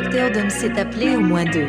d'homme s'est appelé au moins deux.